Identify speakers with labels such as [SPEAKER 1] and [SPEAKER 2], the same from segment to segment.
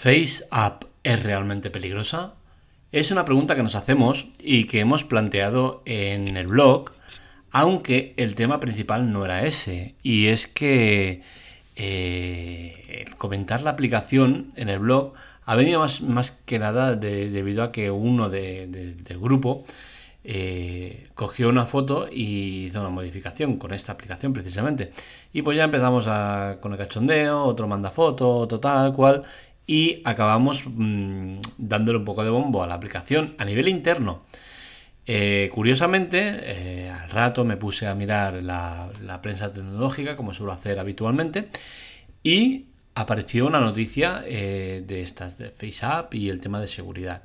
[SPEAKER 1] ¿FaceApp es realmente peligrosa? Es una pregunta que nos hacemos y que hemos planteado en el blog, aunque el tema principal no era ese. Y es que eh, comentar la aplicación en el blog ha venido más, más que nada debido a que uno del grupo eh, cogió una foto y hizo una modificación con esta aplicación precisamente. Y pues ya empezamos a, con el cachondeo, otro manda foto, otro tal cual, y acabamos mm, dándole un poco de bombo a la aplicación a nivel interno. Eh, curiosamente, eh, al rato me puse a mirar la, prensa tecnológica, como suelo hacer habitualmente, y apareció una noticia eh, de estas de FaceApp y el tema de seguridad.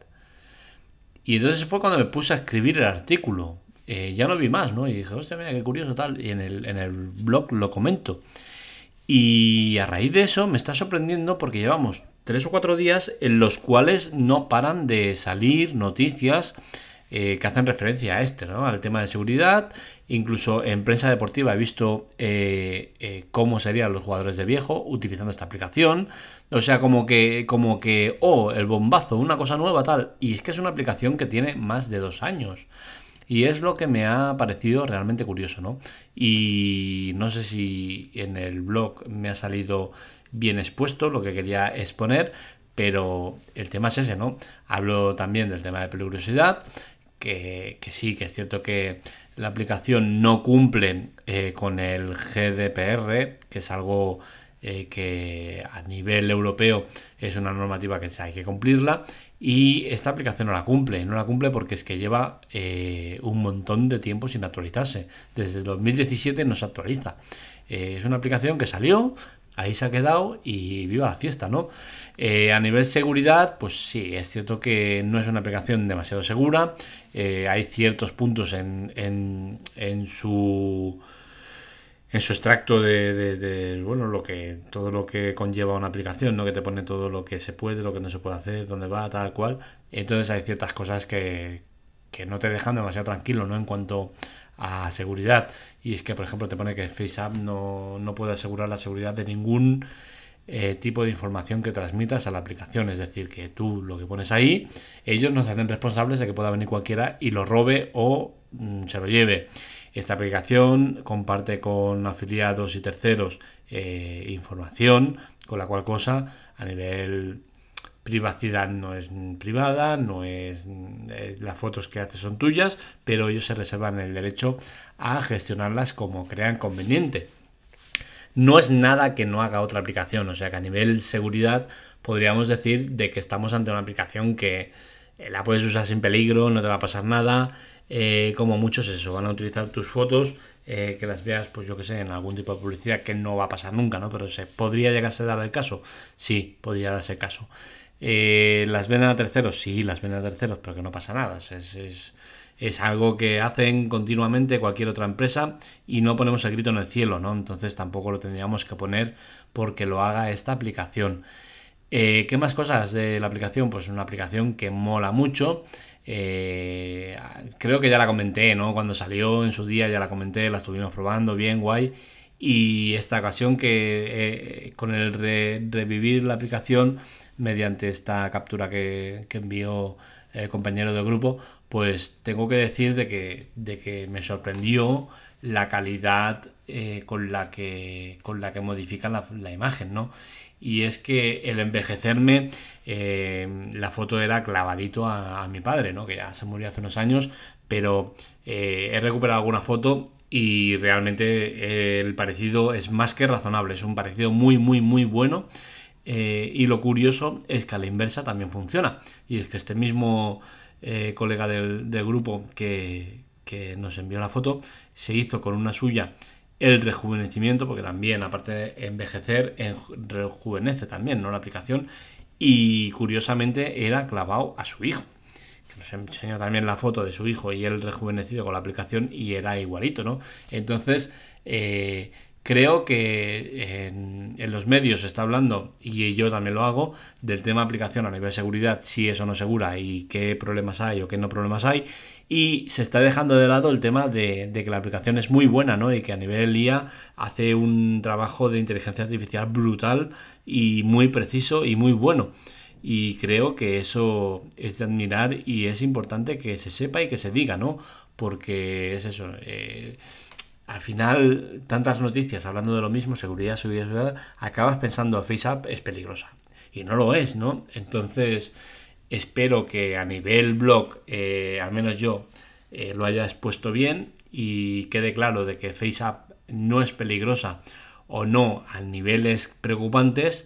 [SPEAKER 1] Y entonces fue cuando me puse a escribir el artículo. ya no vi más, ¿no? Y dije, hostia, mira, qué curioso tal. Y en el, en el blog lo comento. Y a raíz de eso me está sorprendiendo porque llevamos tres o cuatro días en los cuales no paran de salir noticias eh, que hacen referencia a este, ¿no? al tema de seguridad. Incluso en prensa deportiva he visto eh, eh, cómo serían los jugadores de viejo utilizando esta aplicación. O sea, como que, como que, oh, el bombazo, una cosa nueva, tal. Y es que es una aplicación que tiene más de dos años. Y es lo que me ha parecido realmente curioso, ¿no? Y no sé si en el blog me ha salido bien expuesto lo que quería exponer, pero el tema es ese, ¿no? Hablo también del tema de peligrosidad, que, sí, que es cierto que la aplicación no cumple eh, con el GDPR, que es algo eh, que a nivel europeo es una normativa que hay que cumplirla, y esta aplicación no la cumple, no la cumple porque es que lleva eh, un montón de tiempo sin actualizarse. Desde 2017 no se actualiza. es una aplicación que salió, ahí se ha quedado y viva la fiesta, ¿no? Eh, a nivel seguridad, pues sí, es cierto que no es una aplicación demasiado segura. Eh, hay ciertos puntos en, en, su en su extracto de, bueno lo que todo lo que conlleva una aplicación no que te pone todo lo que se puede lo que no se puede hacer dónde va tal cual entonces hay ciertas cosas que, que no te dejan demasiado tranquilo no en cuanto a seguridad. Y es que, por ejemplo, te pone que FaceApp no, no puede asegurar la seguridad de ningún eh, tipo de información que transmitas a la aplicación. Es decir, que tú lo que pones ahí, ellos no se hacen responsables de que pueda venir cualquiera y lo robe o mm, se lo lleve. Esta aplicación comparte con afiliados y terceros eh, información, con la cual cosa a nivel privacidad no es privada, no es eh, las fotos que haces son tuyas, pero ellos se reservan el derecho a gestionarlas como crean conveniente. No es nada que no haga otra aplicación, o sea que a nivel seguridad podríamos decir de que estamos ante una aplicación que eh, la puedes usar sin peligro, no te va a pasar nada, eh, como muchos eso, van a utilizar tus fotos, que las veas, pues yo que sé, en algún tipo de publicidad que no va a pasar nunca, ¿no? Pero se podría llegarse a dar el caso, sí, podría darse el caso. Eh, ¿Las venden a terceros? Sí, las venden a terceros, pero que no pasa nada. Es, es, algo que hacen continuamente cualquier otra empresa y no ponemos el grito en el cielo, ¿no? Entonces tampoco lo tendríamos que poner porque lo haga esta aplicación. Eh, ¿Qué más cosas de la aplicación? Pues una aplicación que mola mucho. Eh, creo que ya la comenté, ¿no? Cuando salió en su día ya la comenté, la estuvimos probando, bien, guay. Y esta ocasión que con el revivir la aplicación mediante esta captura que, envió el compañero del grupo, pues tengo que decir de que, de que me sorprendió la calidad eh, con, la que, con la que modifican la, imagen, ¿no? Y es que el envejecerme, eh, la foto era clavadito a, mi padre, ¿no? Que ya se murió hace unos años, pero eh, he recuperado alguna foto y realmente el parecido es más que razonable, es un parecido muy, muy, muy bueno eh, y lo curioso es que a la inversa también funciona. Y es que este mismo eh, colega del, grupo que, nos envió la foto se hizo con una suya el rejuvenecimiento, porque también, aparte de envejecer, rejuvenece también ¿no? la aplicación. Y curiosamente era clavado a su hijo. Nos enseñó también la foto de su hijo y él rejuvenecido con la aplicación y era igualito, ¿no? Entonces, eh, Creo que en, los medios se está hablando, y yo también lo hago, del tema aplicación a nivel de seguridad, si eso no segura y qué problemas hay o qué no problemas hay. Y se está dejando de lado el tema de, que la aplicación es muy buena, ¿no? Y que a nivel IA hace un trabajo de inteligencia artificial brutal y muy preciso y muy bueno. Y creo que eso es de admirar y es importante que se sepa y que se diga, ¿no? Porque es eso. Eh, al final, tantas noticias hablando de lo mismo, seguridad, seguridad, acabas pensando FaceApp es peligrosa. Y no lo es, ¿no? Entonces, espero que a nivel blog, eh, al menos yo, eh, lo haya expuesto bien y quede claro de que FaceApp no es peligrosa o no a niveles preocupantes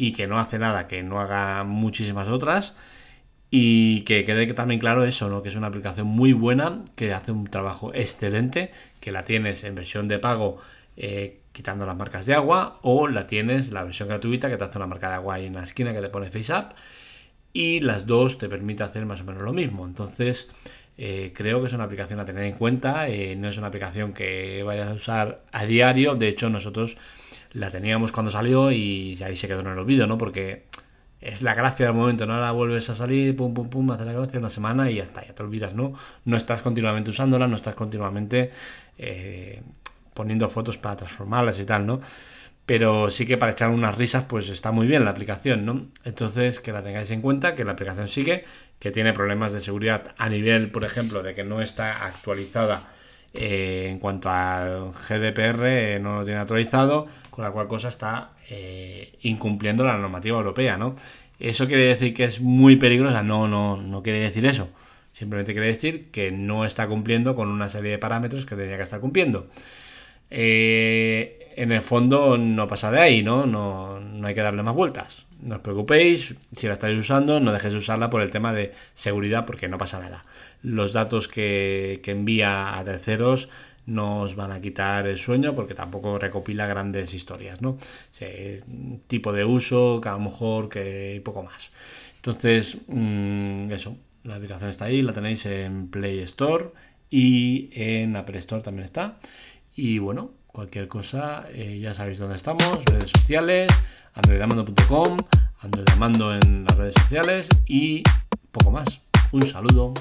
[SPEAKER 1] y que no hace nada, que no haga muchísimas otras. Y que quede también claro eso, ¿no? Que es una aplicación muy buena, que hace un trabajo excelente, que la tienes en versión de pago eh, quitando las marcas de agua, o la tienes la versión gratuita que te hace una marca de agua ahí en la esquina que te pone FaceApp. Y las dos te permite hacer más o menos lo mismo. Entonces, eh, creo que es una aplicación a tener en cuenta. Eh, no es una aplicación que vayas a usar a diario. De hecho, nosotros la teníamos cuando salió y ahí se quedó en el olvido, ¿no? Porque es la gracia del momento, ¿no? Ahora vuelves a salir, pum, pum, pum, hace la gracia una semana y ya está, ya te olvidas, ¿no? No estás continuamente usándola, no estás continuamente eh, poniendo fotos para transformarlas y tal, ¿no? Pero sí que para echar unas risas, pues está muy bien la aplicación, ¿no? Entonces, que la tengáis en cuenta, que la aplicación sigue, que tiene problemas de seguridad a nivel, por ejemplo, de que no está actualizada eh, en cuanto al GDPR eh, no lo tiene actualizado, con la cual cosa está eh, incumpliendo la normativa europea, ¿no? ¿Eso quiere decir que es muy peligrosa? No, no, no quiere decir eso. Simplemente quiere decir que no está cumpliendo con una serie de parámetros que tenía que estar cumpliendo. En el fondo no pasa de ahí, ¿no? ¿no? No hay que darle más vueltas. No os preocupéis, si la estáis usando, no dejéis de usarla por el tema de seguridad porque no pasa nada. Los datos que, envía a terceros no os van a quitar el sueño porque tampoco recopila grandes historias, ¿no? tipo de uso, que a lo mejor que poco más. Entonces, mm, eso, la aplicación está ahí, la tenéis en Play Store y en Apple Store también está. Y bueno, cualquier cosa, eh, ya sabéis dónde estamos, redes sociales, androidamando.com, androidamando en las redes sociales y poco más. Un saludo.